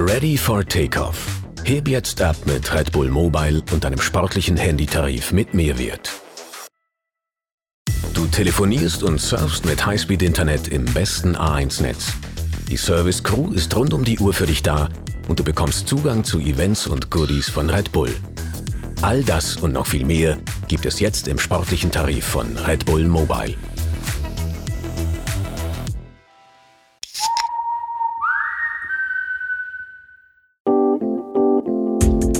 Ready for Takeoff. Heb jetzt ab mit Red Bull Mobile und einem sportlichen Handytarif mit Mehrwert. Du telefonierst und surfst mit Highspeed-Internet im besten A1-Netz. Die Service Crew ist rund um die Uhr für dich da und du bekommst Zugang zu Events und Goodies von Red Bull. All das und noch viel mehr gibt es jetzt im sportlichen Tarif von Red Bull Mobile.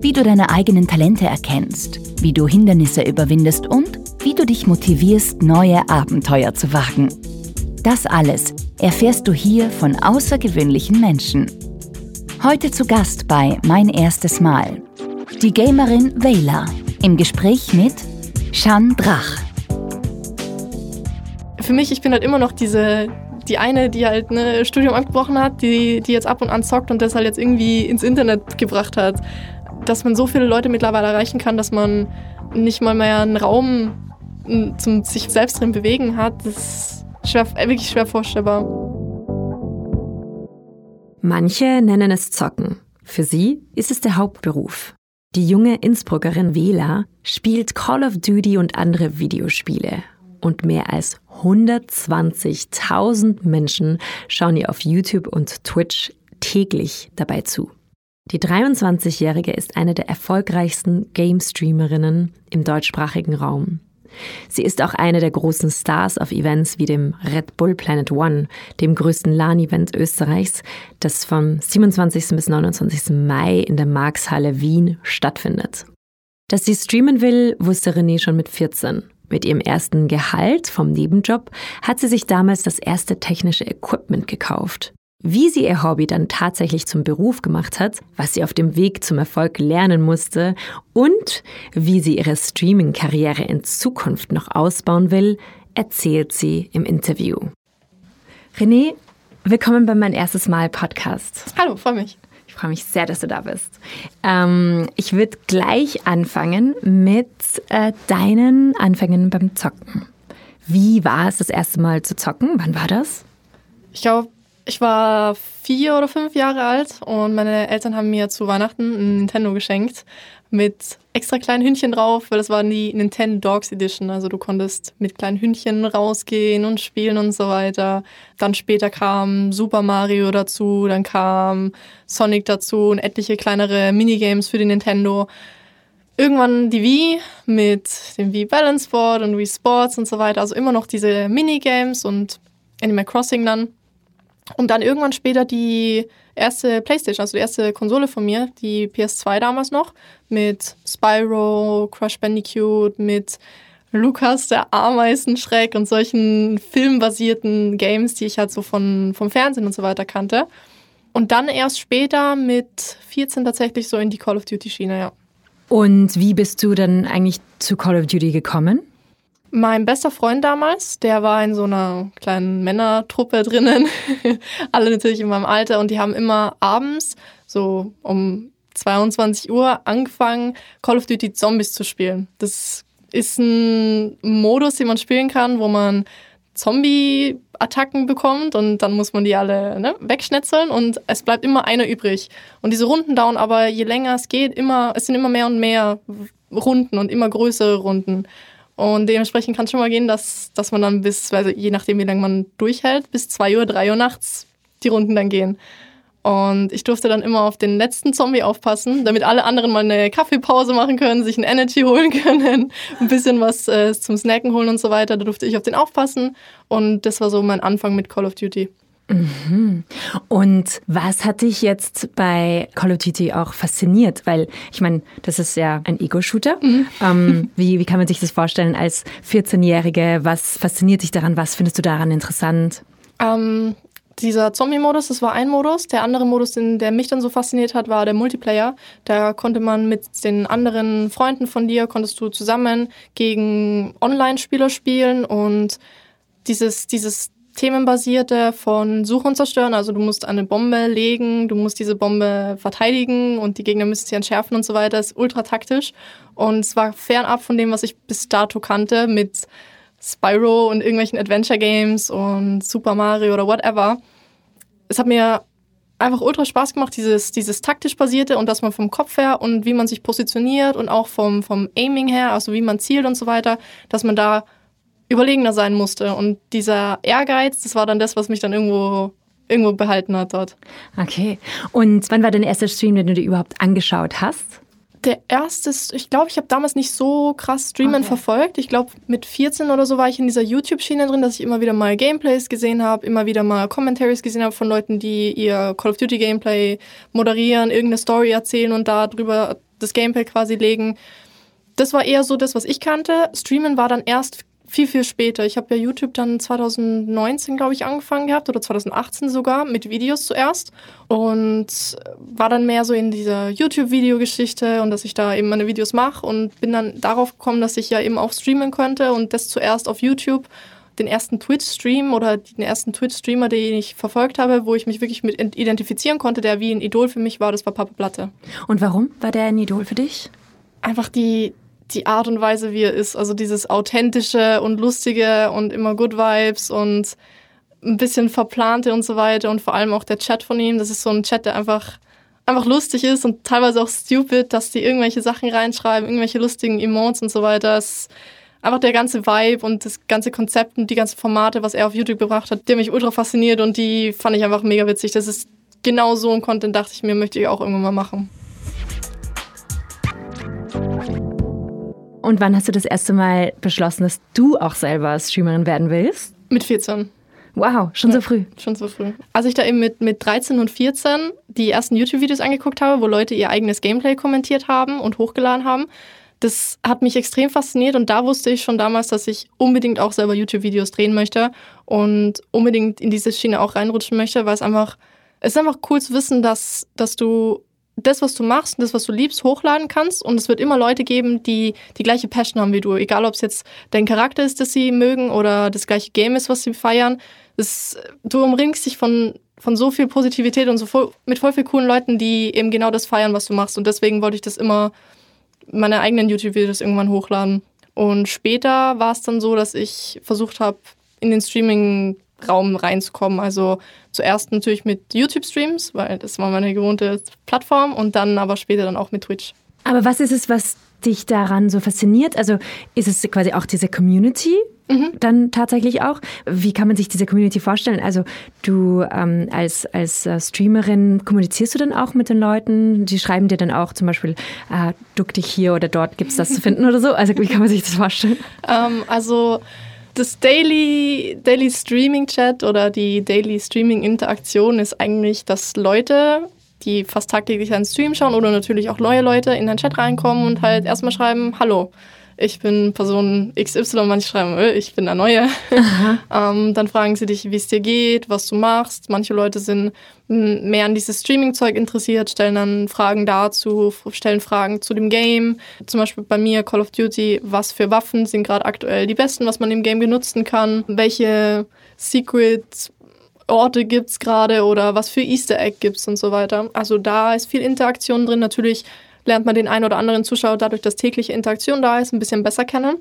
Wie du deine eigenen Talente erkennst, wie du Hindernisse überwindest und wie du dich motivierst, neue Abenteuer zu wagen. Das alles erfährst du hier von außergewöhnlichen Menschen. Heute zu Gast bei Mein erstes Mal. Die Gamerin Vela im Gespräch mit Shan Drach. Für mich, ich bin halt immer noch diese, die eine, die halt ein ne, Studium abgebrochen hat, die, die jetzt ab und an zockt und das halt jetzt irgendwie ins Internet gebracht hat dass man so viele Leute mittlerweile erreichen kann, dass man nicht mal mehr einen Raum zum sich selbst drin bewegen hat, das ist schwer, wirklich schwer vorstellbar. Manche nennen es Zocken. Für sie ist es der Hauptberuf. Die junge Innsbruckerin Vela spielt Call of Duty und andere Videospiele. Und mehr als 120.000 Menschen schauen ihr auf YouTube und Twitch täglich dabei zu. Die 23-Jährige ist eine der erfolgreichsten Game-Streamerinnen im deutschsprachigen Raum. Sie ist auch eine der großen Stars auf Events wie dem Red Bull Planet One, dem größten LAN-Event Österreichs, das vom 27. bis 29. Mai in der Markshalle Wien stattfindet. Dass sie streamen will, wusste René schon mit 14. Mit ihrem ersten Gehalt vom Nebenjob hat sie sich damals das erste technische Equipment gekauft. Wie sie ihr Hobby dann tatsächlich zum Beruf gemacht hat, was sie auf dem Weg zum Erfolg lernen musste und wie sie ihre Streaming-Karriere in Zukunft noch ausbauen will, erzählt sie im Interview. René, willkommen bei mein erstes Mal Podcast. Hallo, freue mich. Ich freue mich sehr, dass du da bist. Ähm, ich würde gleich anfangen mit äh, deinen Anfängen beim Zocken. Wie war es das erste Mal zu zocken? Wann war das? Ich glaube, ich war vier oder fünf Jahre alt und meine Eltern haben mir zu Weihnachten ein Nintendo geschenkt mit extra kleinen Hündchen drauf, weil das war die Nintendo Dogs Edition. Also du konntest mit kleinen Hündchen rausgehen und spielen und so weiter. Dann später kam Super Mario dazu, dann kam Sonic dazu und etliche kleinere Minigames für die Nintendo. Irgendwann die Wii mit dem Wii Balance Board und Wii Sports und so weiter. Also immer noch diese Minigames und Animal Crossing dann. Und dann irgendwann später die erste Playstation, also die erste Konsole von mir, die PS2 damals noch, mit Spyro, Crush Bandicoot, mit Lukas, der Ameisenschreck und solchen filmbasierten Games, die ich halt so von, vom Fernsehen und so weiter kannte. Und dann erst später mit 14 tatsächlich so in die Call of Duty Schiene, ja. Und wie bist du dann eigentlich zu Call of Duty gekommen? Mein bester Freund damals, der war in so einer kleinen Männertruppe drinnen, alle natürlich in meinem Alter und die haben immer abends so um 22 Uhr angefangen, Call of Duty Zombies zu spielen. Das ist ein Modus, den man spielen kann, wo man Zombie-Attacken bekommt und dann muss man die alle ne, wegschnetzeln und es bleibt immer einer übrig. Und diese Runden dauern aber, je länger es geht, immer, es sind immer mehr und mehr Runden und immer größere Runden. Und dementsprechend kann es schon mal gehen, dass, dass man dann bis, also je nachdem, wie lange man durchhält, bis 2 Uhr, 3 Uhr nachts die Runden dann gehen. Und ich durfte dann immer auf den letzten Zombie aufpassen, damit alle anderen mal eine Kaffeepause machen können, sich ein Energy holen können, ein bisschen was äh, zum Snacken holen und so weiter. Da durfte ich auf den aufpassen. Und das war so mein Anfang mit Call of Duty. Mhm. Und was hat dich jetzt bei Call of Duty auch fasziniert? Weil ich meine, das ist ja ein Ego-Shooter. Mhm. Ähm, wie, wie kann man sich das vorstellen als 14-Jährige? Was fasziniert dich daran? Was findest du daran interessant? Ähm, dieser Zombie-Modus, das war ein Modus. Der andere Modus, den, der mich dann so fasziniert hat, war der Multiplayer. Da konnte man mit den anderen Freunden von dir, konntest du zusammen gegen Online-Spieler spielen und dieses, dieses themenbasierte von Suche und Zerstören. Also du musst eine Bombe legen, du musst diese Bombe verteidigen und die Gegner müssen sie entschärfen und so weiter. ist ultra taktisch. Und es war fernab von dem, was ich bis dato kannte mit Spyro und irgendwelchen Adventure Games und Super Mario oder whatever. Es hat mir einfach ultra Spaß gemacht, dieses, dieses taktisch basierte und dass man vom Kopf her und wie man sich positioniert und auch vom, vom Aiming her, also wie man zielt und so weiter, dass man da überlegener sein musste. Und dieser Ehrgeiz, das war dann das, was mich dann irgendwo irgendwo behalten hat dort. Okay. Und wann war dein erster Stream, den du dir überhaupt angeschaut hast? Der erste, ich glaube, ich habe damals nicht so krass Streamen okay. verfolgt. Ich glaube, mit 14 oder so war ich in dieser YouTube-Schiene drin, dass ich immer wieder mal Gameplays gesehen habe, immer wieder mal Commentaries gesehen habe von Leuten, die ihr Call of Duty Gameplay moderieren, irgendeine Story erzählen und darüber das Gameplay quasi legen. Das war eher so das, was ich kannte. Streamen war dann erst viel, viel später. Ich habe ja YouTube dann 2019, glaube ich, angefangen gehabt oder 2018 sogar mit Videos zuerst und war dann mehr so in dieser YouTube-Videogeschichte und dass ich da eben meine Videos mache und bin dann darauf gekommen, dass ich ja eben auch streamen könnte und das zuerst auf YouTube den ersten Twitch-Stream oder den ersten Twitch-Streamer, den ich verfolgt habe, wo ich mich wirklich mit identifizieren konnte, der wie ein Idol für mich war, das war Papa Platte. Und warum war der ein Idol für dich? Einfach die, die Art und Weise, wie er ist. Also dieses authentische und lustige und immer Good Vibes und ein bisschen verplante und so weiter. Und vor allem auch der Chat von ihm. Das ist so ein Chat, der einfach, einfach lustig ist und teilweise auch stupid, dass die irgendwelche Sachen reinschreiben, irgendwelche lustigen Emotes und so weiter. Ist einfach der ganze Vibe und das ganze Konzept und die ganzen Formate, was er auf YouTube gebracht hat, der mich ultra fasziniert und die fand ich einfach mega witzig. Das ist genau so ein Content, dachte ich mir, möchte ich auch irgendwann mal machen. Und wann hast du das erste Mal beschlossen, dass du auch selber Streamerin werden willst? Mit 14. Wow, schon ja, so früh. Schon so früh. Als ich da eben mit, mit 13 und 14 die ersten YouTube-Videos angeguckt habe, wo Leute ihr eigenes Gameplay kommentiert haben und hochgeladen haben, das hat mich extrem fasziniert und da wusste ich schon damals, dass ich unbedingt auch selber YouTube-Videos drehen möchte und unbedingt in diese Schiene auch reinrutschen möchte, weil es einfach, es ist einfach cool zu wissen, dass, dass du das, was du machst und das, was du liebst, hochladen kannst. Und es wird immer Leute geben, die die gleiche Passion haben wie du. Egal, ob es jetzt dein Charakter ist, das sie mögen oder das gleiche Game ist, was sie feiern. Das, du umringst dich von, von so viel Positivität und so voll, mit voll viel coolen Leuten, die eben genau das feiern, was du machst. Und deswegen wollte ich das immer, meine eigenen YouTube-Videos irgendwann hochladen. Und später war es dann so, dass ich versucht habe, in den Streaming Raum reinzukommen. Also zuerst natürlich mit YouTube-Streams, weil das war meine gewohnte Plattform und dann aber später dann auch mit Twitch. Aber was ist es, was dich daran so fasziniert? Also ist es quasi auch diese Community mhm. dann tatsächlich auch? Wie kann man sich diese Community vorstellen? Also du ähm, als, als äh, Streamerin kommunizierst du dann auch mit den Leuten? Die schreiben dir dann auch zum Beispiel, äh, duck dich hier oder dort, gibt es das zu finden oder so? Also wie kann man sich das vorstellen? Ähm, also das Daily, Daily Streaming Chat oder die Daily Streaming Interaktion ist eigentlich, dass Leute, die fast tagtäglich einen Stream schauen oder natürlich auch neue Leute in den Chat reinkommen und halt erstmal schreiben, hallo ich bin Person XY, manche schreiben, äh, ich bin der Neue. ähm, dann fragen sie dich, wie es dir geht, was du machst. Manche Leute sind mehr an dieses Streaming-Zeug interessiert, stellen dann Fragen dazu, stellen Fragen zu dem Game. Zum Beispiel bei mir Call of Duty, was für Waffen sind gerade aktuell die besten, was man im Game benutzen kann, welche Secret Orte gibt es gerade oder was für Easter Egg gibt es und so weiter. Also da ist viel Interaktion drin. Natürlich lernt man den einen oder anderen Zuschauer dadurch, dass tägliche Interaktion da ist, ein bisschen besser kennen.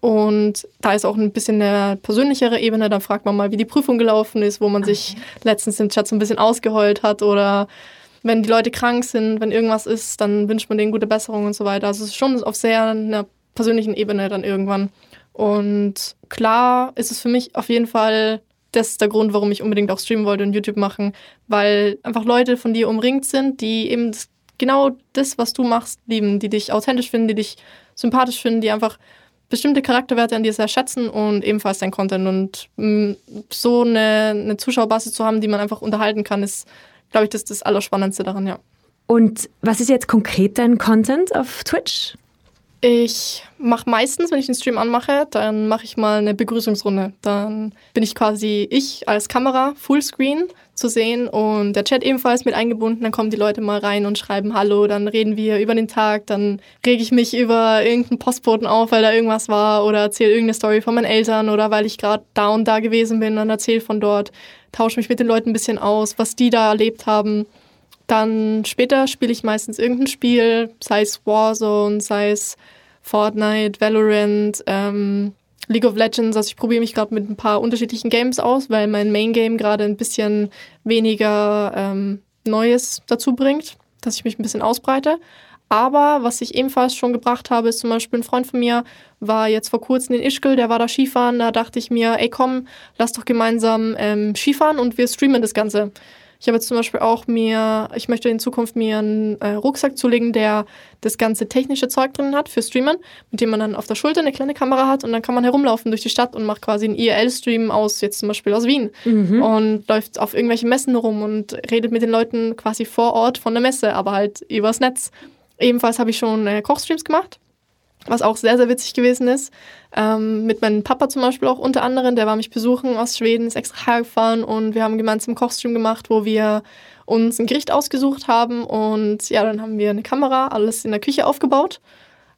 Und da ist auch ein bisschen eine persönlichere Ebene. Da fragt man mal, wie die Prüfung gelaufen ist, wo man okay. sich letztens im Chat so ein bisschen ausgeheult hat oder wenn die Leute krank sind, wenn irgendwas ist, dann wünscht man denen gute Besserung und so weiter. Also es ist schon auf sehr einer persönlichen Ebene dann irgendwann. Und klar ist es für mich auf jeden Fall das ist der Grund, warum ich unbedingt auch streamen wollte und YouTube machen, weil einfach Leute von dir umringt sind, die eben das genau das, was du machst, lieben, die dich authentisch finden, die dich sympathisch finden, die einfach bestimmte Charakterwerte an dir sehr schätzen und ebenfalls dein Content. Und mh, mm, so eine, eine Zuschauerbasis zu haben, die man einfach unterhalten kann, ist, glaube ich, das, das Allerspannendste daran, ja. Und was ist jetzt konkret dein Content auf Twitch? Ich mache meistens, wenn ich den Stream anmache, dann mache ich mal eine Begrüßungsrunde. Dann bin ich quasi ich als Kamera Fullscreen zu sehen und der Chat ebenfalls mit eingebunden. Dann kommen die Leute mal rein und schreiben Hallo, dann reden wir über den Tag, dann rege ich mich über irgendeinen Postboten auf, weil da irgendwas war oder erzähle irgendeine Story von meinen Eltern oder weil ich gerade da und da gewesen bin und erzähle von dort, tausche mich mit den Leuten ein bisschen aus, was die da erlebt haben. Dann später spiele ich meistens irgendein Spiel, sei es Warzone, sei es Fortnite, Valorant, ähm, League of Legends. Also ich probiere mich gerade mit ein paar unterschiedlichen Games aus, weil mein Main Game gerade ein bisschen weniger ähm, Neues dazu bringt, dass ich mich ein bisschen ausbreite. Aber was ich ebenfalls schon gebracht habe, ist zum Beispiel ein Freund von mir, war jetzt vor kurzem in Ischgl, der war da Skifahren. Da dachte ich mir, ey komm, lass doch gemeinsam ähm, Skifahren und wir streamen das Ganze. Ich habe jetzt zum Beispiel auch mir, ich möchte in Zukunft mir einen äh, Rucksack zulegen, der das ganze technische Zeug drin hat für Streamen, mit dem man dann auf der Schulter eine kleine Kamera hat und dann kann man herumlaufen durch die Stadt und macht quasi einen IRL-Stream aus, jetzt zum Beispiel aus Wien mhm. und läuft auf irgendwelche Messen rum und redet mit den Leuten quasi vor Ort von der Messe, aber halt übers Netz. Ebenfalls habe ich schon äh, Kochstreams gemacht was auch sehr, sehr witzig gewesen ist. Ähm, mit meinem Papa zum Beispiel auch unter anderem, der war mich besuchen aus Schweden, ist extra hergefahren und wir haben gemeinsam Kochstream gemacht, wo wir uns ein Gericht ausgesucht haben und ja, dann haben wir eine Kamera, alles in der Küche aufgebaut,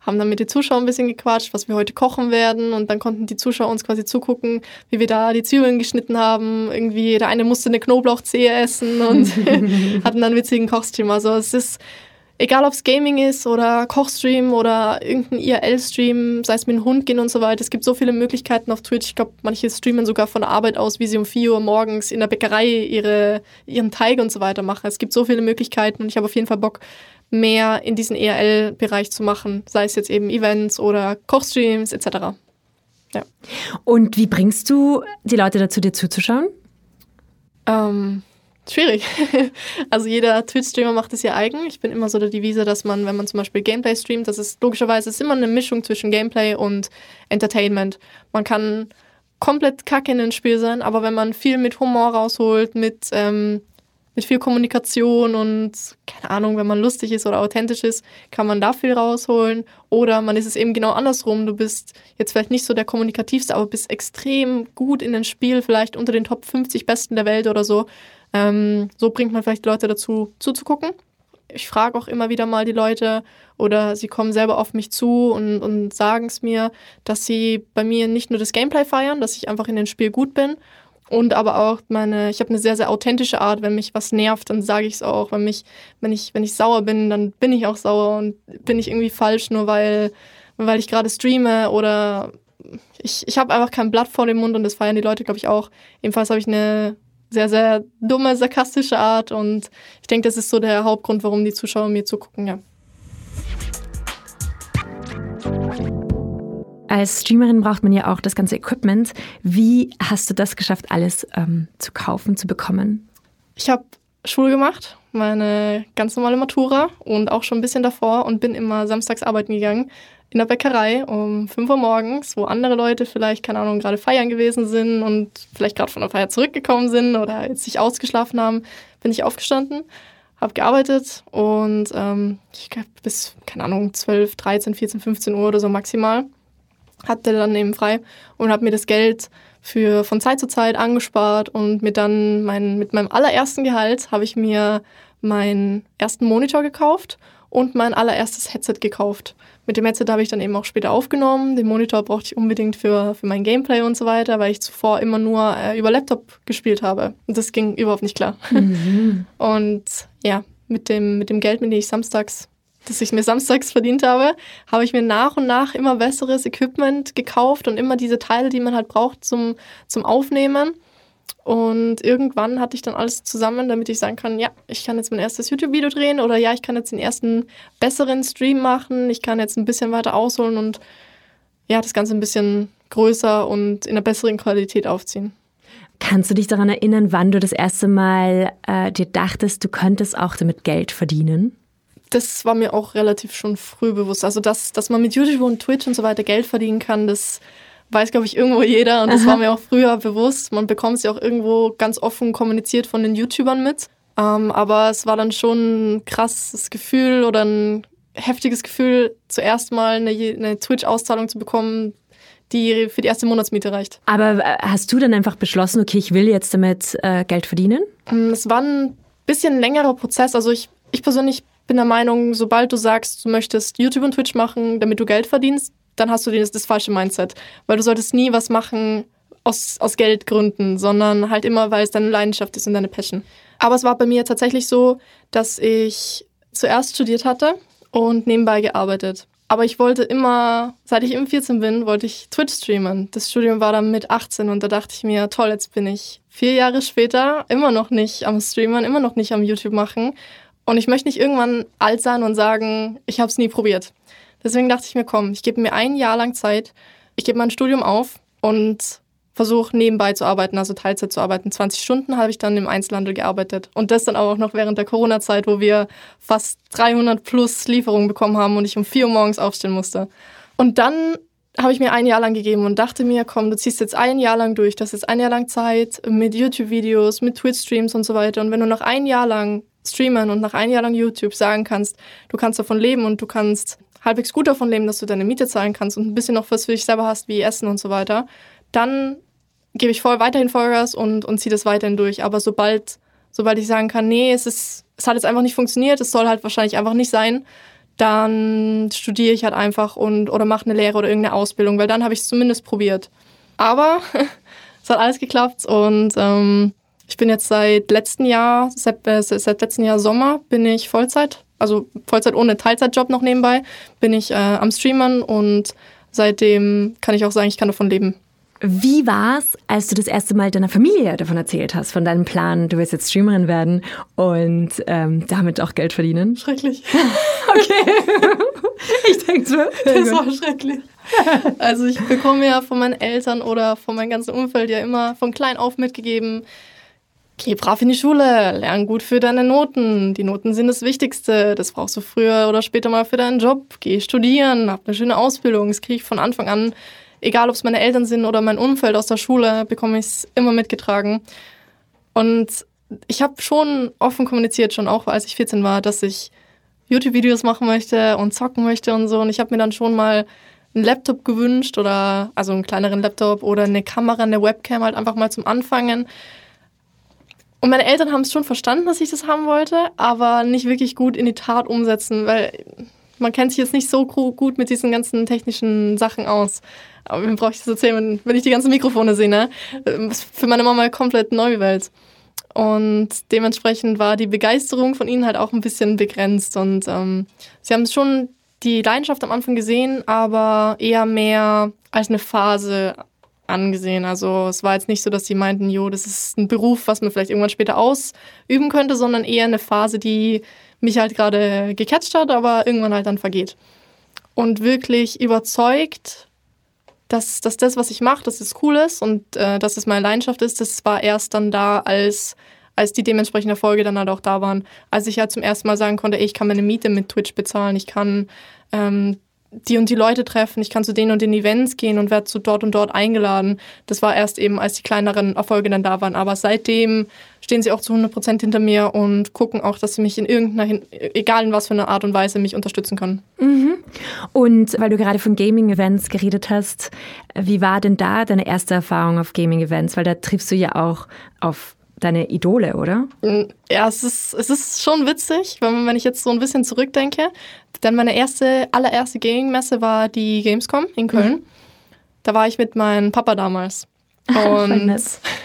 haben dann mit den Zuschauern ein bisschen gequatscht, was wir heute kochen werden und dann konnten die Zuschauer uns quasi zugucken, wie wir da die Zwiebeln geschnitten haben. Irgendwie der eine musste eine Knoblauchzehe essen und hatten dann einen witzigen Kochstream. Also es ist egal ob es Gaming ist oder Kochstream oder irgendein IRL-Stream, sei es mit dem Hund gehen und so weiter. Es gibt so viele Möglichkeiten auf Twitch. Ich glaube, manche streamen sogar von der Arbeit aus, wie sie um 4 Uhr morgens in der Bäckerei ihre, ihren Teig und so weiter machen. Es gibt so viele Möglichkeiten und ich habe auf jeden Fall Bock, mehr in diesen ERL-Bereich zu machen, sei es jetzt eben Events oder Kochstreams etc. Ja. Und wie bringst du die Leute dazu, dir zuzuschauen? Ähm, Schwierig. Also jeder Twitch-Streamer macht es ja eigen. Ich bin immer so der Devise, dass man, wenn man zum Beispiel Gameplay streamt, das ist logischerweise ist immer eine Mischung zwischen Gameplay und Entertainment. Man kann komplett kacke in ein Spiel sein, aber wenn man viel mit Humor rausholt, mit, ähm, mit viel Kommunikation und keine Ahnung, wenn man lustig ist oder authentisch ist, kann man da viel rausholen. Oder man ist es eben genau andersrum. Du bist jetzt vielleicht nicht so der kommunikativste, aber bist extrem gut in ein Spiel, vielleicht unter den Top 50 Besten der Welt oder so. Ähm, so bringt man vielleicht Leute dazu, zuzugucken. Ich frage auch immer wieder mal die Leute oder sie kommen selber auf mich zu und, und sagen es mir, dass sie bei mir nicht nur das Gameplay feiern, dass ich einfach in dem Spiel gut bin und aber auch meine, ich habe eine sehr, sehr authentische Art. Wenn mich was nervt, dann sage ich es auch. Wenn, mich, wenn, ich, wenn ich sauer bin, dann bin ich auch sauer und bin ich irgendwie falsch, nur weil, weil ich gerade streame oder ich, ich habe einfach kein Blatt vor dem Mund und das feiern die Leute, glaube ich, auch. Ebenfalls habe ich eine sehr, sehr dumme, sarkastische Art. Und ich denke, das ist so der Hauptgrund, warum die Zuschauer mir zugucken, ja. Als Streamerin braucht man ja auch das ganze Equipment. Wie hast du das geschafft, alles ähm, zu kaufen, zu bekommen? Ich habe Schule gemacht, meine ganz normale Matura und auch schon ein bisschen davor und bin immer samstags arbeiten gegangen in der Bäckerei um 5 Uhr morgens, wo andere Leute vielleicht, keine Ahnung, gerade feiern gewesen sind und vielleicht gerade von der Feier zurückgekommen sind oder jetzt sich ausgeschlafen haben, bin ich aufgestanden, habe gearbeitet und ähm, ich glaube bis, keine Ahnung, 12, 13, 14, 15 Uhr oder so maximal. Hatte dann eben frei und habe mir das Geld für von Zeit zu Zeit angespart und mit dann mein, mit meinem allerersten Gehalt habe ich mir meinen ersten Monitor gekauft und mein allererstes Headset gekauft. Mit dem Headset habe ich dann eben auch später aufgenommen. Den Monitor brauchte ich unbedingt für, für mein Gameplay und so weiter, weil ich zuvor immer nur äh, über Laptop gespielt habe. Und das ging überhaupt nicht klar. Mhm. Und ja, mit dem, mit dem Geld, mit dem ich samstags, das ich mir samstags verdient habe, habe ich mir nach und nach immer besseres Equipment gekauft und immer diese Teile, die man halt braucht zum, zum Aufnehmen. Und irgendwann hatte ich dann alles zusammen, damit ich sagen kann, ja, ich kann jetzt mein erstes YouTube-Video drehen oder ja, ich kann jetzt den ersten besseren Stream machen, ich kann jetzt ein bisschen weiter ausholen und ja, das Ganze ein bisschen größer und in einer besseren Qualität aufziehen. Kannst du dich daran erinnern, wann du das erste Mal äh, dir dachtest, du könntest auch damit Geld verdienen? Das war mir auch relativ schon früh bewusst. Also, dass, dass man mit YouTube und Twitch und so weiter Geld verdienen kann, das weiß, glaube ich, irgendwo jeder. Und das Aha. war mir auch früher bewusst. Man bekommt es ja auch irgendwo ganz offen kommuniziert von den YouTubern mit. Ähm, aber es war dann schon ein krasses Gefühl oder ein heftiges Gefühl, zuerst mal eine, eine Twitch-Auszahlung zu bekommen, die für die erste Monatsmiete reicht. Aber äh, hast du dann einfach beschlossen, okay, ich will jetzt damit äh, Geld verdienen? Mm, es war ein bisschen längerer Prozess. Also ich, ich persönlich bin der Meinung, sobald du sagst, du möchtest YouTube und Twitch machen, damit du Geld verdienst, dann hast du das, das falsche Mindset. Weil du solltest nie was machen aus, aus Geldgründen, sondern halt immer, weil es deine Leidenschaft ist und deine Passion. Aber es war bei mir tatsächlich so, dass ich zuerst studiert hatte und nebenbei gearbeitet. Aber ich wollte immer, seit ich eben 14 bin, wollte ich Twitch streamen. Das Studium war dann mit 18 und da dachte ich mir, toll, jetzt bin ich vier Jahre später immer noch nicht am Streamen, immer noch nicht am YouTube machen. Und ich möchte nicht irgendwann alt sein und sagen, ich habe es nie probiert. Deswegen dachte ich mir, komm, ich gebe mir ein Jahr lang Zeit, ich gebe mein Studium auf und versuche nebenbei zu arbeiten, also Teilzeit zu arbeiten. 20 Stunden habe ich dann im Einzelhandel gearbeitet. Und das dann auch noch während der Corona-Zeit, wo wir fast 300 plus Lieferungen bekommen haben und ich um 4 Uhr morgens aufstehen musste. Und dann habe ich mir ein Jahr lang gegeben und dachte mir, komm, du ziehst jetzt ein Jahr lang durch. Das ist ein Jahr lang Zeit mit YouTube-Videos, mit Twitch-Streams und so weiter. Und wenn du noch ein Jahr lang streamen und nach ein Jahr lang YouTube sagen kannst, du kannst davon leben und du kannst halbwegs gut davon leben, dass du deine Miete zahlen kannst und ein bisschen noch was für dich selber hast, wie Essen und so weiter, dann gebe ich voll weiterhin Vollgas und, und ziehe das weiterhin durch. Aber sobald, sobald ich sagen kann, nee, es, ist, es hat jetzt einfach nicht funktioniert, es soll halt wahrscheinlich einfach nicht sein, dann studiere ich halt einfach und oder mache eine Lehre oder irgendeine Ausbildung, weil dann habe ich es zumindest probiert. Aber es hat alles geklappt und ähm, ich bin jetzt seit letztem Jahr, seit, äh, seit letztem Jahr Sommer bin ich Vollzeit, also Vollzeit ohne Teilzeitjob noch nebenbei, bin ich äh, am Streamern und seitdem kann ich auch sagen, ich kann davon leben. Wie war es, als du das erste Mal deiner Familie davon erzählt hast, von deinem Plan, du willst jetzt Streamerin werden und ähm, damit auch Geld verdienen? Schrecklich. okay. ich denke so. Das war schrecklich. Also ich bekomme ja von meinen Eltern oder von meinem ganzen Umfeld ja immer von klein auf mitgegeben, geh brav in die Schule, lern gut für deine Noten. Die Noten sind das Wichtigste. Das brauchst du früher oder später mal für deinen Job. Geh studieren, hab eine schöne Ausbildung. Das kriege ich von Anfang an egal ob es meine Eltern sind oder mein Umfeld aus der Schule, bekomme ich es immer mitgetragen. Und ich habe schon offen kommuniziert, schon auch als ich 14 war, dass ich YouTube-Videos machen möchte und zocken möchte und so. Und ich habe mir dann schon mal einen Laptop gewünscht oder also einen kleineren Laptop oder eine Kamera, eine Webcam halt einfach mal zum Anfangen. Und meine Eltern haben es schon verstanden, dass ich das haben wollte, aber nicht wirklich gut in die Tat umsetzen, weil man kennt sich jetzt nicht so gut mit diesen ganzen technischen Sachen aus. Aber mir brauche ich das erzählen, wenn ich die ganzen Mikrofone sehe, ne? Für meine Mama komplett neue Welt. Und dementsprechend war die Begeisterung von ihnen halt auch ein bisschen begrenzt. Und ähm, sie haben schon die Leidenschaft am Anfang gesehen, aber eher mehr als eine Phase angesehen. Also es war jetzt nicht so, dass sie meinten, jo, das ist ein Beruf, was man vielleicht irgendwann später ausüben könnte, sondern eher eine Phase, die mich halt gerade gecatcht hat, aber irgendwann halt dann vergeht. Und wirklich überzeugt dass, dass das, was ich mache, dass es cool ist und äh, dass es meine Leidenschaft ist, das war erst dann da, als, als die dementsprechenden Erfolge dann halt auch da waren. Als ich ja halt zum ersten Mal sagen konnte, ey, ich kann meine Miete mit Twitch bezahlen, ich kann ähm, die und die Leute treffen, ich kann zu denen und den Events gehen und werde zu dort und dort eingeladen. Das war erst eben, als die kleineren Erfolge dann da waren. Aber seitdem stehen sie auch zu 100 Prozent hinter mir und gucken auch, dass sie mich in irgendeiner, egal in was für einer Art und Weise, mich unterstützen können. Mhm. Und weil du gerade von Gaming-Events geredet hast, wie war denn da deine erste Erfahrung auf Gaming-Events? Weil da triffst du ja auch auf deine Idole, oder? Mm, ja, es ist, es ist schon witzig, wenn, wenn ich jetzt so ein bisschen zurückdenke. Denn meine erste, allererste Gaming-Messe war die Gamescom in Köln. Mhm. Da war ich mit meinem Papa damals. Und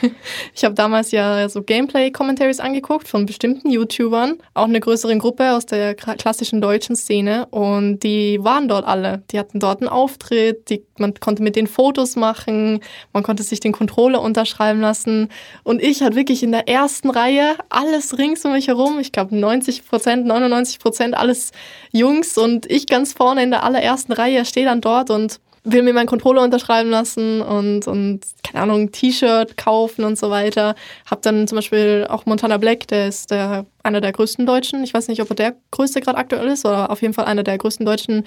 ich habe damals ja so Gameplay-Commentaries angeguckt von bestimmten YouTubern, auch eine größere Gruppe aus der klassischen deutschen Szene. Und die waren dort alle. Die hatten dort einen Auftritt, die, man konnte mit denen Fotos machen, man konnte sich den Controller unterschreiben lassen. Und ich hatte wirklich in der ersten Reihe alles rings um mich herum. Ich glaube 90 Prozent, 99 Prozent, alles Jungs. Und ich ganz vorne in der allerersten Reihe stehe dann dort und will mir meinen Controller unterschreiben lassen und, und keine Ahnung, T-Shirt kaufen und so weiter. Hab dann zum Beispiel auch Montana Black, der ist der, einer der größten Deutschen. Ich weiß nicht, ob er der größte gerade aktuell ist, oder auf jeden Fall einer der größten deutschen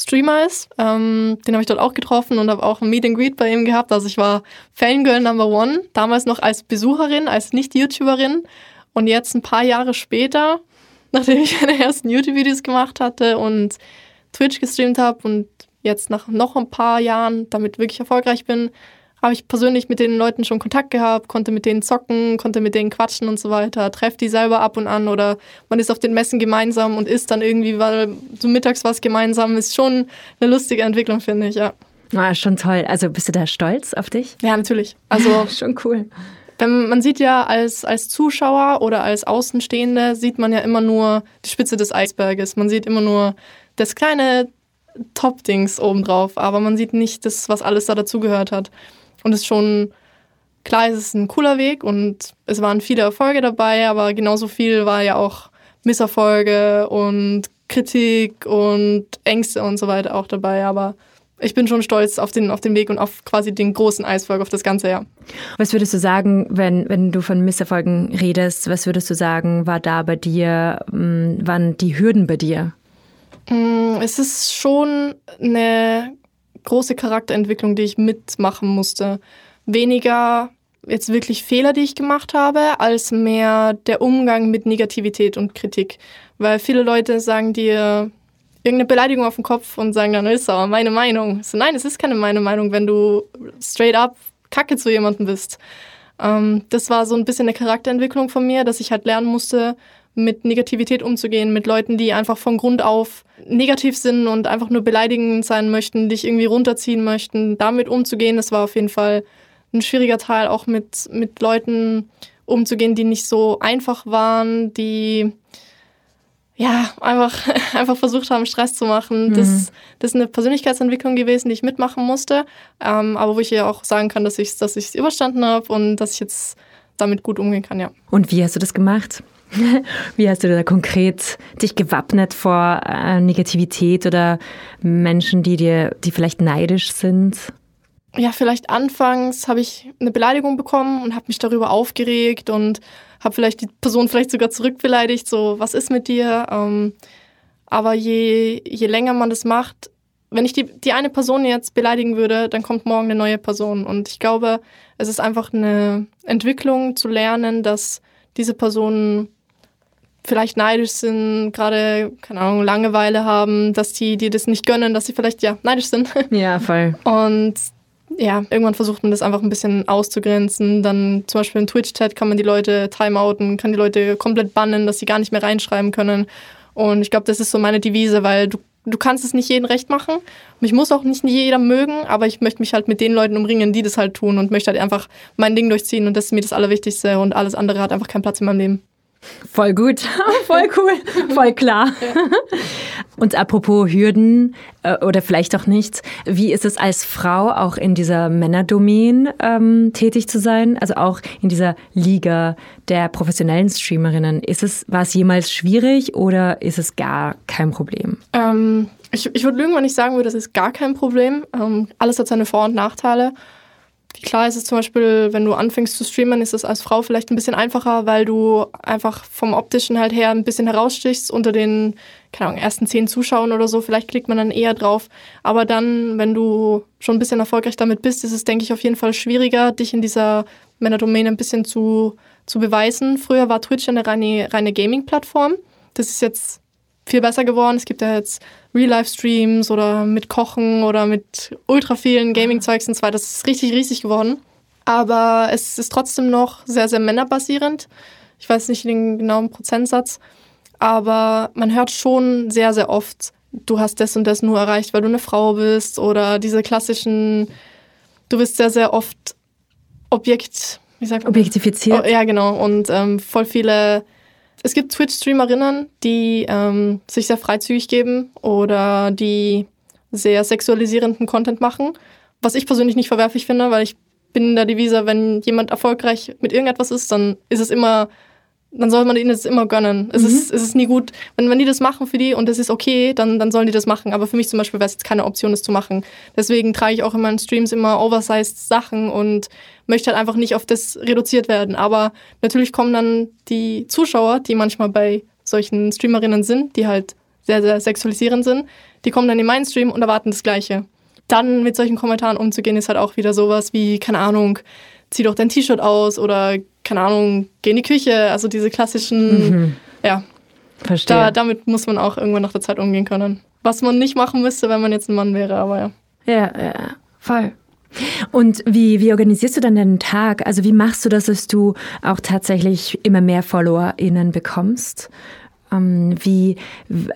Streamer ist. Ähm, den habe ich dort auch getroffen und habe auch ein Meet and Greet bei ihm gehabt. Also ich war Fangirl Number One, damals noch als Besucherin, als Nicht-YouTuberin. Und jetzt ein paar Jahre später nachdem ich meine ersten YouTube-Videos gemacht hatte und Twitch gestreamt habe und jetzt nach noch ein paar Jahren damit wirklich erfolgreich bin, habe ich persönlich mit den Leuten schon Kontakt gehabt, konnte mit denen zocken, konnte mit denen quatschen und so weiter, treffe die selber ab und an oder man ist auf den Messen gemeinsam und isst dann irgendwie, weil so mittags was gemeinsam ist schon eine lustige Entwicklung, finde ich, ja. Ah, schon toll. Also bist du da stolz auf dich? Ja, natürlich. Also schon cool. Wenn, man sieht ja als, als Zuschauer oder als Außenstehende, sieht man ja immer nur die Spitze des Eisberges. Man sieht immer nur das kleine Top-Dings obendrauf, aber man sieht nicht das, was alles da dazugehört hat. Und es ist schon, klar, es ist ein cooler Weg und es waren viele Erfolge dabei, aber genauso viel war ja auch Misserfolge und Kritik und Ängste und so weiter auch dabei. Aber ich bin schon stolz auf den, auf den Weg und auf quasi den großen Eisberg, auf das ganze Jahr. Was würdest du sagen, wenn, wenn du von Misserfolgen redest, was würdest du sagen, war da bei dir, hm, waren die Hürden bei dir? Hm, es ist schon eine große Charakterentwicklung, die ich mitmachen musste. Weniger jetzt wirklich Fehler, die ich gemacht habe, als mehr der Umgang mit Negativität und Kritik. Weil viele Leute sagen dir irgendeine Beleidigung auf den Kopf und sagen dann, ist aber meine Meinung. So, nein, es ist keine meine Meinung, wenn du straight up Kacke zu jemandem bist. Ähm, das war so ein bisschen eine Charakterentwicklung von mir, dass ich halt lernen musste, mit Negativität umzugehen, mit Leuten, die einfach von Grund auf negativ sind und einfach nur beleidigend sein möchten, dich irgendwie runterziehen möchten, damit umzugehen, das war auf jeden Fall ein schwieriger Teil, auch mit, mit Leuten umzugehen, die nicht so einfach waren, die ja, einfach, einfach versucht haben, Stress zu machen. Mhm. Das, das ist eine Persönlichkeitsentwicklung gewesen, die ich mitmachen musste, ähm, aber wo ich ja auch sagen kann, dass ich es dass überstanden habe und dass ich jetzt damit gut umgehen kann, ja. Und wie hast du das gemacht? Wie hast du da konkret dich gewappnet vor äh, Negativität oder Menschen, die dir, die vielleicht neidisch sind? Ja, vielleicht anfangs habe ich eine Beleidigung bekommen und habe mich darüber aufgeregt und habe vielleicht die Person vielleicht sogar zurückbeleidigt, so, was ist mit dir? Ähm, aber je, je länger man das macht, wenn ich die, die eine Person jetzt beleidigen würde, dann kommt morgen eine neue Person. Und ich glaube, es ist einfach eine Entwicklung zu lernen, dass diese Personen vielleicht neidisch sind, gerade, keine Ahnung, Langeweile haben, dass die dir das nicht gönnen, dass sie vielleicht, ja, neidisch sind. Ja, voll. Und ja, irgendwann versucht man das einfach ein bisschen auszugrenzen. Dann zum Beispiel im Twitch-Chat kann man die Leute timeouten, kann die Leute komplett bannen, dass sie gar nicht mehr reinschreiben können. Und ich glaube, das ist so meine Devise, weil du, du kannst es nicht jedem recht machen. Mich muss auch nicht jeder mögen, aber ich möchte mich halt mit den Leuten umringen, die das halt tun und möchte halt einfach mein Ding durchziehen und das ist mir das Allerwichtigste und alles andere hat einfach keinen Platz in meinem Leben. Voll gut, voll cool, voll klar. Und apropos Hürden äh, oder vielleicht auch nicht, wie ist es als Frau auch in dieser Männerdomain ähm, tätig zu sein? Also auch in dieser Liga der professionellen Streamerinnen. Ist es, war es jemals schwierig oder ist es gar kein Problem? Ähm, ich ich würde lügen, wenn ich sagen würde, das ist gar kein Problem. Ähm, alles hat seine Vor- und Nachteile. Klar ist es zum Beispiel, wenn du anfängst zu streamen, ist es als Frau vielleicht ein bisschen einfacher, weil du einfach vom optischen halt her ein bisschen herausstichst unter den, keine Ahnung, ersten zehn Zuschauern oder so. Vielleicht klickt man dann eher drauf. Aber dann, wenn du schon ein bisschen erfolgreich damit bist, ist es, denke ich, auf jeden Fall schwieriger, dich in dieser Männerdomäne ein bisschen zu, zu beweisen. Früher war Twitch eine reine, reine Gaming-Plattform. Das ist jetzt viel besser geworden. Es gibt ja jetzt Real-Life-Streams oder mit Kochen oder mit ultra vielen Gaming-Zeugs und so weiter. Das ist richtig riesig geworden. Aber es ist trotzdem noch sehr, sehr männerbasierend. Ich weiß nicht den genauen Prozentsatz. Aber man hört schon sehr, sehr oft, du hast das und das nur erreicht, weil du eine Frau bist. Oder diese klassischen, du bist sehr, sehr oft Objekt, wie sagt man? Objektifiziert. Oh, ja, genau. Und ähm, voll viele es gibt Twitch-Streamerinnen, die ähm, sich sehr freizügig geben oder die sehr sexualisierenden Content machen, was ich persönlich nicht verwerflich finde, weil ich bin in der Devise, wenn jemand erfolgreich mit irgendetwas ist, dann ist es immer dann soll man ihnen das immer gönnen. Es, mhm. ist, es ist nie gut, wenn, wenn die das machen für die und das ist okay, dann, dann sollen die das machen. Aber für mich zum Beispiel wäre es jetzt keine Option, das zu machen. Deswegen trage ich auch in meinen Streams immer oversized Sachen und möchte halt einfach nicht auf das reduziert werden. Aber natürlich kommen dann die Zuschauer, die manchmal bei solchen Streamerinnen sind, die halt sehr, sehr sexualisierend sind, die kommen dann in meinen Stream und erwarten das Gleiche. Dann mit solchen Kommentaren umzugehen, ist halt auch wieder sowas wie, keine Ahnung, zieh doch dein T-Shirt aus oder keine Ahnung, geh in die Küche, also diese klassischen, mhm. ja. Verstehe. Da, damit muss man auch irgendwann nach der Zeit umgehen können. Was man nicht machen müsste, wenn man jetzt ein Mann wäre, aber ja. Ja, ja, voll. Und wie, wie organisierst du dann deinen Tag? Also wie machst du das, dass du auch tatsächlich immer mehr FollowerInnen bekommst? Ähm, wie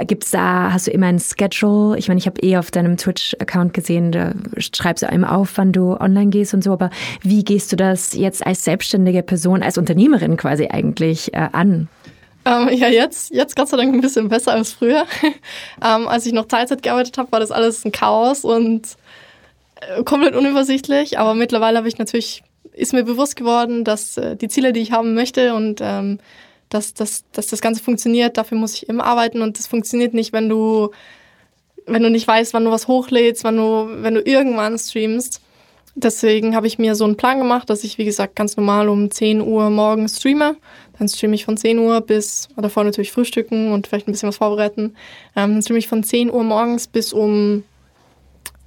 gibt's da, hast du immer ein Schedule? Ich meine, ich habe eh auf deinem Twitch-Account gesehen, da schreibst du immer auf, wann du online gehst und so, aber wie gehst du das jetzt als selbstständige Person, als Unternehmerin quasi eigentlich äh, an? Ähm, ja, jetzt, jetzt Gott sei Dank ein bisschen besser als früher. ähm, als ich noch Teilzeit gearbeitet habe, war das alles ein Chaos und äh, komplett unübersichtlich. Aber mittlerweile habe ich natürlich, ist mir bewusst geworden, dass äh, die Ziele, die ich haben möchte und ähm, dass, dass, dass das Ganze funktioniert, dafür muss ich immer arbeiten und das funktioniert nicht, wenn du, wenn du nicht weißt, wann du was hochlädst, wann du, wenn du irgendwann streamst. Deswegen habe ich mir so einen Plan gemacht, dass ich, wie gesagt, ganz normal um 10 Uhr morgens streame. Dann streame ich von 10 Uhr bis, davor natürlich frühstücken und vielleicht ein bisschen was vorbereiten. Ähm, dann streame ich von 10 Uhr morgens bis um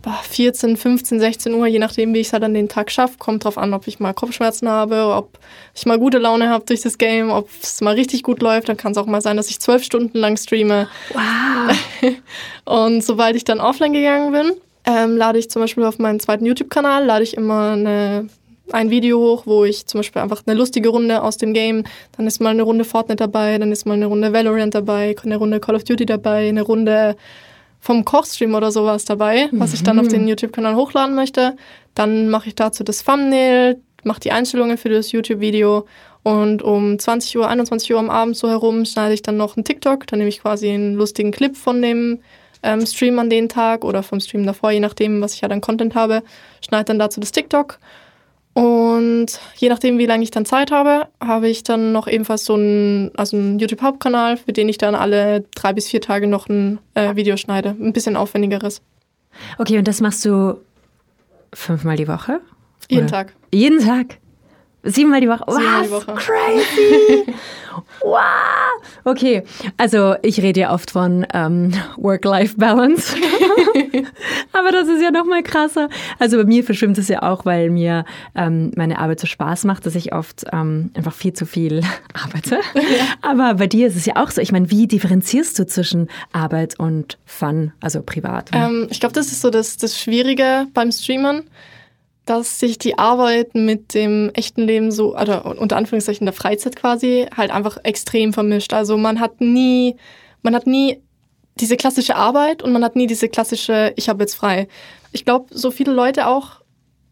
14, 15, 16 Uhr, je nachdem, wie ich es halt an den Tag schaffe. Kommt drauf an, ob ich mal Kopfschmerzen habe, ob ich mal gute Laune habe durch das Game, ob es mal richtig gut läuft. Dann kann es auch mal sein, dass ich zwölf Stunden lang streame. Wow. und sobald ich dann offline gegangen bin, ähm, lade ich zum Beispiel auf meinen zweiten YouTube-Kanal, lade ich immer eine, ein Video hoch, wo ich zum Beispiel einfach eine lustige Runde aus dem Game, dann ist mal eine Runde Fortnite dabei, dann ist mal eine Runde Valorant dabei, eine Runde Call of Duty dabei, eine Runde vom Kochstream oder sowas dabei, was ich dann auf den YouTube-Kanal hochladen möchte. Dann mache ich dazu das Thumbnail, mache die Einstellungen für das YouTube-Video und um 20 Uhr, 21 Uhr am Abend so herum schneide ich dann noch einen TikTok. Dann nehme ich quasi einen lustigen Clip von dem ähm, Stream an den Tag oder vom Stream davor, je nachdem, was ich ja dann Content habe. Schneide dann dazu das TikTok und je nachdem, wie lange ich dann Zeit habe, habe ich dann noch ebenfalls so einen, also einen YouTube-Hauptkanal, für den ich dann alle drei bis vier Tage noch ein äh, Video schneide. Ein bisschen aufwendigeres. Okay, und das machst du fünfmal die Woche? Jeden Oder? Tag. Jeden Tag? Siebenmal die Woche. Siebenmal die Woche. Crazy. wow. Okay, also ich rede ja oft von ähm, Work-Life-Balance. Aber das ist ja noch mal krasser. Also bei mir verschwimmt es ja auch, weil mir ähm, meine Arbeit so Spaß macht, dass ich oft ähm, einfach viel zu viel arbeite. Ja. Aber bei dir ist es ja auch so. Ich meine, wie differenzierst du zwischen Arbeit und Fun, also privat? Ähm, ich glaube, das ist so das, das Schwierige beim Streamen dass sich die Arbeit mit dem echten Leben so, oder unter Anführungszeichen der Freizeit quasi, halt einfach extrem vermischt. Also man hat nie, man hat nie diese klassische Arbeit und man hat nie diese klassische, ich habe jetzt frei. Ich glaube, so viele Leute auch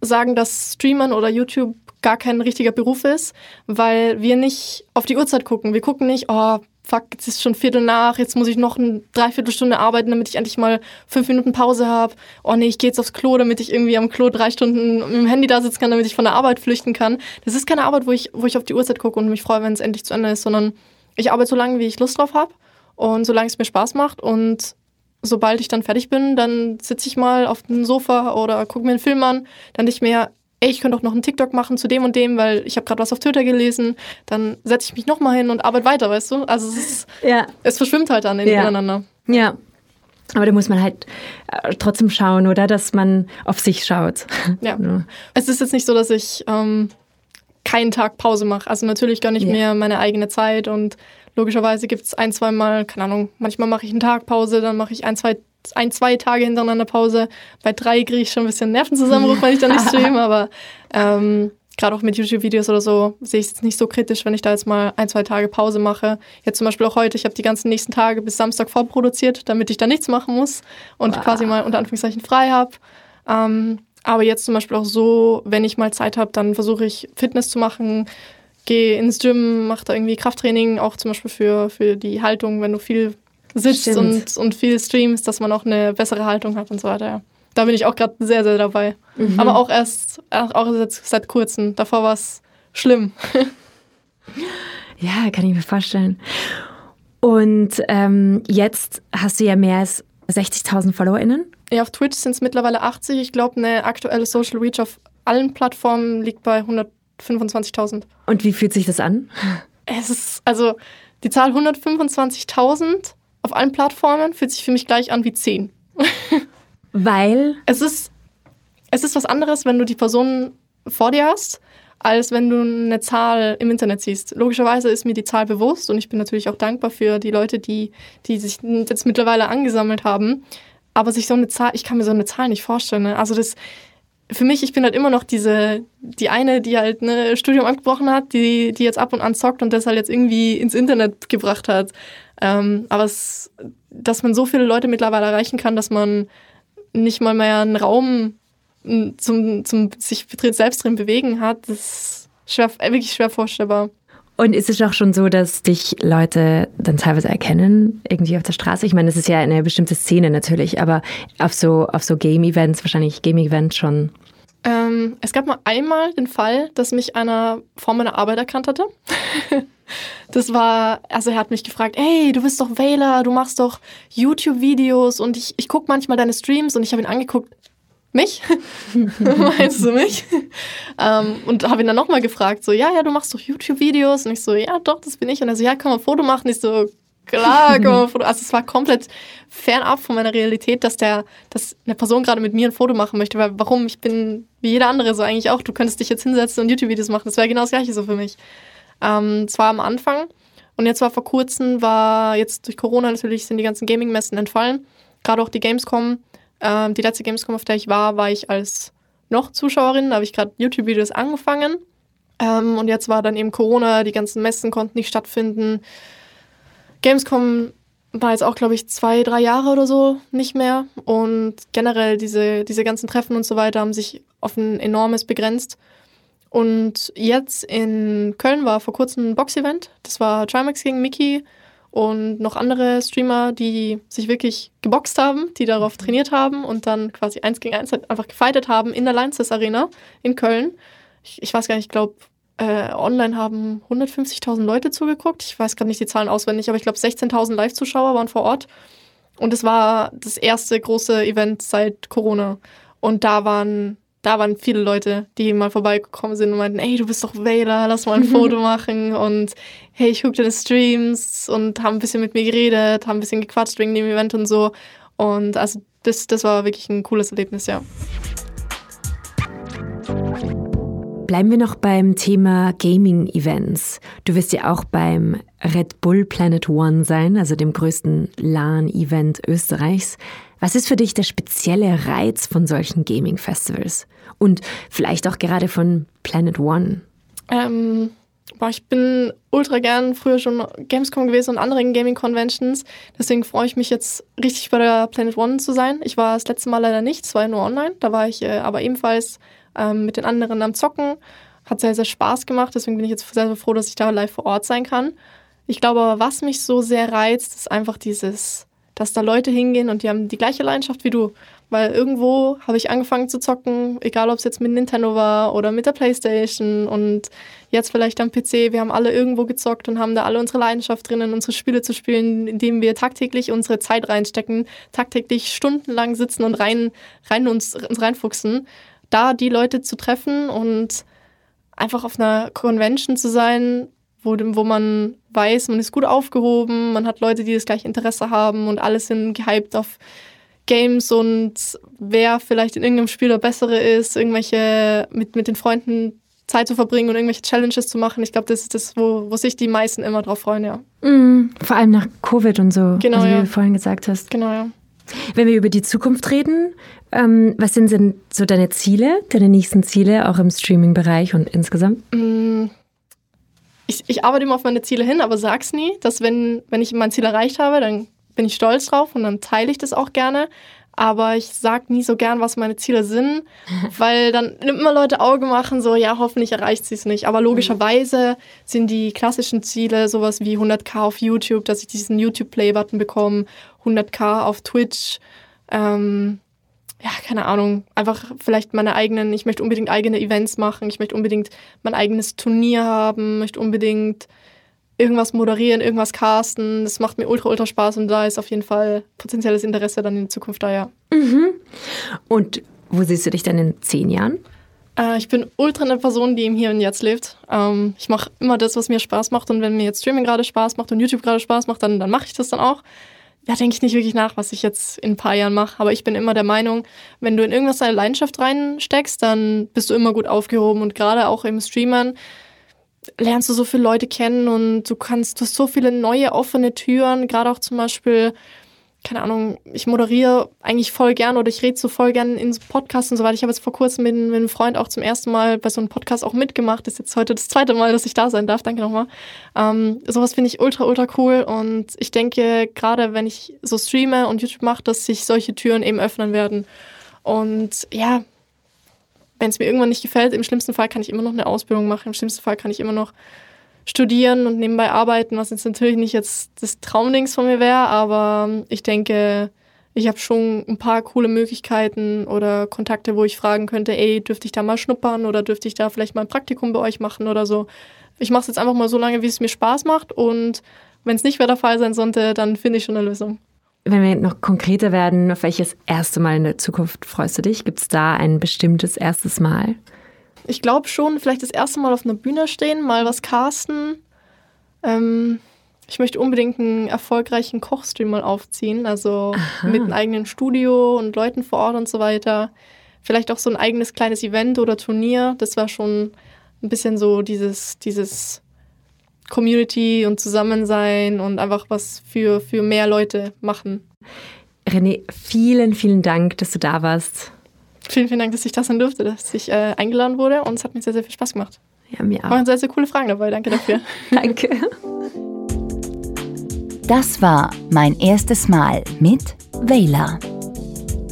sagen, dass Streamern oder YouTube gar kein richtiger Beruf ist, weil wir nicht auf die Uhrzeit gucken. Wir gucken nicht, oh, fuck, jetzt ist schon Viertel nach, jetzt muss ich noch eine Dreiviertelstunde arbeiten, damit ich endlich mal fünf Minuten Pause habe. Oh nee, ich gehe jetzt aufs Klo, damit ich irgendwie am Klo drei Stunden mit dem Handy da sitzen kann, damit ich von der Arbeit flüchten kann. Das ist keine Arbeit, wo ich, wo ich auf die Uhrzeit gucke und mich freue, wenn es endlich zu Ende ist, sondern ich arbeite so lange, wie ich Lust drauf habe und solange es mir Spaß macht und sobald ich dann fertig bin, dann sitze ich mal auf dem Sofa oder gucke mir einen Film an, dann ich mir, ey, ich könnte auch noch einen TikTok machen zu dem und dem, weil ich habe gerade was auf Twitter gelesen. Dann setze ich mich nochmal hin und arbeite weiter, weißt du? Also es ist, ja. es verschwimmt halt dann ineinander. Ja. ja. Aber da muss man halt äh, trotzdem schauen, oder? Dass man auf sich schaut. Ja. ja. Es ist jetzt nicht so, dass ich ähm, keinen Tag Pause mache. Also natürlich gönne ich ja. mir meine eigene Zeit und logischerweise gibt es ein, zwei Mal, keine Ahnung, manchmal mache ich einen Tag Pause, dann mache ich ein, zwei ein, zwei Tage hintereinander Pause. Bei drei kriege ich schon ein bisschen Nervenzusammenbruch, wenn ich dann nicht streame, aber ähm, gerade auch mit YouTube-Videos oder so sehe ich es nicht so kritisch, wenn ich da jetzt mal ein, zwei Tage Pause mache. Jetzt zum Beispiel auch heute, ich habe die ganzen nächsten Tage bis Samstag vorproduziert, damit ich da nichts machen muss und wow. quasi mal unter Anführungszeichen frei habe. Ähm, aber jetzt zum Beispiel auch so, wenn ich mal Zeit habe, dann versuche ich Fitness zu machen, gehe ins Gym, mache da irgendwie Krafttraining, auch zum Beispiel für, für die Haltung, wenn du viel sitzt und, und viel streamst, dass man auch eine bessere Haltung hat und so weiter. Ja. Da bin ich auch gerade sehr, sehr dabei. Mhm. Aber auch erst, auch seit, seit kurzem. Davor war es schlimm. ja, kann ich mir vorstellen. Und ähm, jetzt hast du ja mehr als 60.000 FollowerInnen. Ja, auf Twitch sind es mittlerweile 80. Ich glaube, eine aktuelle Social Reach auf allen Plattformen liegt bei 125.000. Und wie fühlt sich das an? Es ist, also die Zahl 125.000 auf allen Plattformen fühlt sich für mich gleich an wie 10. Weil? Es ist, es ist was anderes, wenn du die Person vor dir hast als wenn du eine Zahl im Internet siehst. Logischerweise ist mir die Zahl bewusst und ich bin natürlich auch dankbar für die Leute, die, die sich jetzt mittlerweile angesammelt haben. Aber sich so eine Zahl, ich kann mir so eine Zahl nicht vorstellen. Ne? Also das, für mich, ich bin halt immer noch diese, die eine, die halt ne, Studium abgebrochen hat, die, die jetzt ab und an zockt und das halt jetzt irgendwie ins Internet gebracht hat. Ähm, aber es, dass man so viele Leute mittlerweile erreichen kann, dass man nicht mal mehr einen Raum zum, zum sich selbst drin bewegen hat, das ist schwer, wirklich schwer vorstellbar. Und ist es auch schon so, dass dich Leute dann teilweise erkennen, irgendwie auf der Straße? Ich meine, das ist ja eine bestimmte Szene natürlich, aber auf so, auf so Game-Events, wahrscheinlich Game-Events schon. Ähm, es gab mal einmal den Fall, dass mich einer vor meiner Arbeit erkannt hatte. das war, also er hat mich gefragt, hey, du bist doch Wähler, du machst doch YouTube-Videos und ich, ich gucke manchmal deine Streams und ich habe ihn angeguckt, mich? Meinst du mich? ähm, und habe ihn dann nochmal gefragt, so, ja, ja, du machst doch YouTube-Videos. Und ich so, ja, doch, das bin ich. Und er so, ja, kann man ein Foto machen? Ich so, klar, kann man ein Foto. Also es war komplett fernab von meiner Realität, dass der, dass eine Person gerade mit mir ein Foto machen möchte. Weil warum? Ich bin wie jeder andere so eigentlich auch. Du könntest dich jetzt hinsetzen und YouTube-Videos machen. Das wäre genau das gleiche so für mich. Ähm, zwar am Anfang. Und jetzt war vor kurzem, war jetzt durch Corona natürlich sind die ganzen Gaming-Messen entfallen. Gerade auch die Gamescom ähm, die letzte Gamescom, auf der ich war, war ich als noch Zuschauerin. Da habe ich gerade YouTube-Videos angefangen. Ähm, und jetzt war dann eben Corona, die ganzen Messen konnten nicht stattfinden. Gamescom war jetzt auch, glaube ich, zwei, drei Jahre oder so nicht mehr. Und generell diese, diese ganzen Treffen und so weiter haben sich auf ein enormes begrenzt. Und jetzt in Köln war vor kurzem ein Box-Event. Das war Trimax gegen Mickey und noch andere Streamer, die sich wirklich geboxt haben, die darauf mhm. trainiert haben und dann quasi eins gegen eins einfach gefightet haben in der Lions Arena in Köln. Ich, ich weiß gar nicht, ich glaube, äh, online haben 150.000 Leute zugeguckt. Ich weiß gerade nicht die Zahlen auswendig, aber ich glaube, 16.000 Live-Zuschauer waren vor Ort. Und es war das erste große Event seit Corona. Und da waren da waren viele Leute, die mal vorbeigekommen sind und meinten, ey, du bist doch Wähler, lass mal ein Foto machen und hey, ich gucke deine Streams und haben ein bisschen mit mir geredet, haben ein bisschen gequatscht wegen dem Event und so. Und also das, das war wirklich ein cooles Erlebnis, ja. Bleiben wir noch beim Thema Gaming-Events. Du wirst ja auch beim Red Bull Planet One sein, also dem größten LAN-Event Österreichs. Was ist für dich der spezielle Reiz von solchen Gaming-Festivals? Und vielleicht auch gerade von Planet One? Ähm, boah, ich bin ultra gern früher schon Gamescom gewesen und anderen Gaming-Conventions. Deswegen freue ich mich jetzt richtig bei der Planet One zu sein. Ich war das letzte Mal leider nicht, es war nur online. Da war ich äh, aber ebenfalls ähm, mit den anderen am Zocken. Hat sehr, sehr Spaß gemacht. Deswegen bin ich jetzt sehr, sehr froh, dass ich da live vor Ort sein kann. Ich glaube, was mich so sehr reizt, ist einfach dieses dass da Leute hingehen und die haben die gleiche Leidenschaft wie du. Weil irgendwo habe ich angefangen zu zocken, egal ob es jetzt mit Nintendo war oder mit der Playstation und jetzt vielleicht am PC. Wir haben alle irgendwo gezockt und haben da alle unsere Leidenschaft drinnen, unsere Spiele zu spielen, indem wir tagtäglich unsere Zeit reinstecken, tagtäglich stundenlang sitzen und rein, rein uns, uns reinfuchsen. Da die Leute zu treffen und einfach auf einer Convention zu sein, wo, wo man weiß, man ist gut aufgehoben, man hat Leute, die das gleiche Interesse haben und alle sind gehypt auf Games und wer vielleicht in irgendeinem Spiel der Bessere ist, irgendwelche mit, mit den Freunden Zeit zu verbringen und irgendwelche Challenges zu machen. Ich glaube, das ist das, wo, wo sich die meisten immer drauf freuen, ja. Mm, vor allem nach Covid und so, genau, also, wie ja. du vorhin gesagt hast. Genau, ja. Wenn wir über die Zukunft reden, ähm, was sind denn so deine Ziele, deine nächsten Ziele, auch im Streaming-Bereich und insgesamt? Mm, ich, ich arbeite immer auf meine Ziele hin, aber sag's nie, dass wenn, wenn ich mein Ziel erreicht habe, dann bin ich stolz drauf und dann teile ich das auch gerne. Aber ich sag nie so gern, was meine Ziele sind, weil dann immer Leute Auge machen, so, ja, hoffentlich erreicht sie es nicht. Aber logischerweise sind die klassischen Ziele sowas wie 100k auf YouTube, dass ich diesen YouTube-Play-Button bekomme, 100k auf Twitch, ähm, ja, keine Ahnung, einfach vielleicht meine eigenen, ich möchte unbedingt eigene Events machen, ich möchte unbedingt mein eigenes Turnier haben, möchte unbedingt irgendwas moderieren, irgendwas casten. Das macht mir ultra, ultra Spaß und da ist auf jeden Fall potenzielles Interesse dann in Zukunft da, ja. Mhm. Und wo siehst du dich dann in zehn Jahren? Äh, ich bin ultra eine Person, die im Hier und Jetzt lebt. Ähm, ich mache immer das, was mir Spaß macht und wenn mir jetzt Streaming gerade Spaß macht und YouTube gerade Spaß macht, dann, dann mache ich das dann auch ja, denke ich nicht wirklich nach, was ich jetzt in ein paar Jahren mache. Aber ich bin immer der Meinung, wenn du in irgendwas deine Leidenschaft reinsteckst, dann bist du immer gut aufgehoben. Und gerade auch im Streamern lernst du so viele Leute kennen und du kannst, du hast so viele neue offene Türen, gerade auch zum Beispiel keine Ahnung, ich moderiere eigentlich voll gern oder ich rede so voll gern in so Podcasts und so weiter. Ich habe jetzt vor kurzem mit, mit, einem Freund auch zum ersten Mal bei so einem Podcast auch mitgemacht. Das ist jetzt heute das zweite Mal, dass ich da sein darf. Danke nochmal. Ähm, sowas finde ich ultra, ultra cool und ich denke, gerade wenn ich so streame und YouTube mache, dass sich solche Türen eben öffnen werden. Und ja, wenn es mir irgendwann nicht gefällt, im schlimmsten Fall kann ich immer noch eine Ausbildung machen. Im schlimmsten Fall kann ich immer noch studieren und nebenbei arbeiten, was jetzt natürlich nicht jetzt das Traumdings von mir wäre, aber ich denke, ich habe schon ein paar coole Möglichkeiten oder Kontakte, wo ich fragen könnte, ey, dürfte ich da mal schnuppern oder dürfte ich da vielleicht mal ein Praktikum bei euch machen oder so. Ich mache es jetzt einfach mal so lange, wie es mir Spaß macht und wenn es nicht mehr der Fall sein sollte, dann finde ich schon eine Lösung. Wenn wir noch konkreter werden, auf welches erste Mal in der Zukunft freust du dich? Gibt es da ein bestimmtes erstes Mal? ich glaube schon, vielleicht das erste Mal auf einer Bühne stehen, mal was casten. Ähm, ich möchte unbedingt einen erfolgreichen Kochstream mal aufziehen, also Aha. mit einem eigenen Studio und Leuten vor Ort und so weiter. Vielleicht auch so ein eigenes kleines Event oder Turnier. Das war schon ein bisschen so dieses, dieses Community und Zusammensein und einfach was für, für mehr Leute machen. René, vielen, vielen Dank, dass du da warst. Vielen, vielen Dank, dass ich das sein durfte, dass ich äh, eingeladen wurde und es hat mir sehr, sehr viel Spaß gemacht. Ja, mir auch. Waren sehr, sehr coole Fragen dabei. Danke dafür. Danke. Das war mein erstes Mal mit Vela.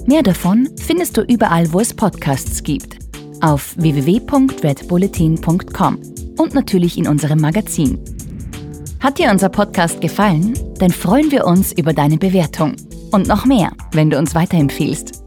Mehr davon findest du überall, wo es Podcasts gibt. Auf www.redbulletin.com und natürlich in unserem Magazin. Hat dir unser Podcast gefallen? Dann freuen wir uns über deine Bewertung. Und noch mehr, wenn du uns weiterempfiehlst.